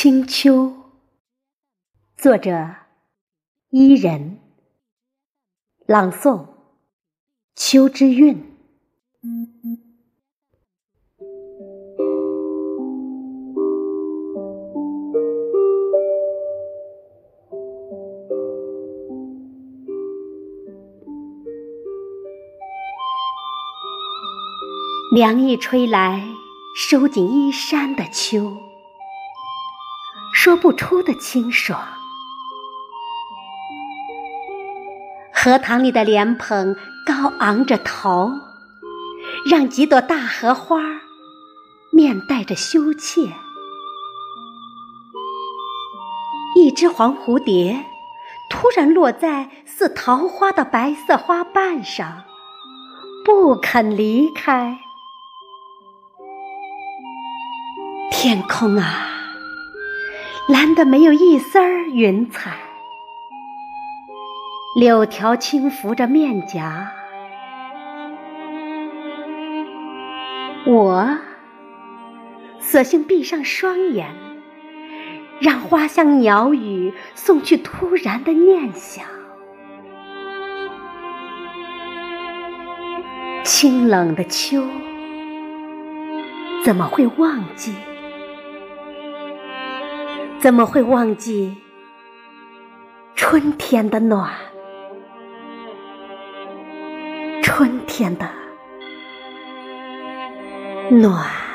清秋，作者：伊人，朗诵：秋之韵。凉意吹来，收紧衣衫的秋。说不出的清爽，荷塘里的莲蓬高昂着头，让几朵大荷花面带着羞怯。一只黄蝴蝶突然落在似桃花的白色花瓣上，不肯离开。天空啊！蓝得没有一丝儿云彩，柳条轻拂着面颊，我索性闭上双眼，让花香鸟语送去突然的念想。清冷的秋，怎么会忘记？怎么会忘记春天的暖？春天的暖。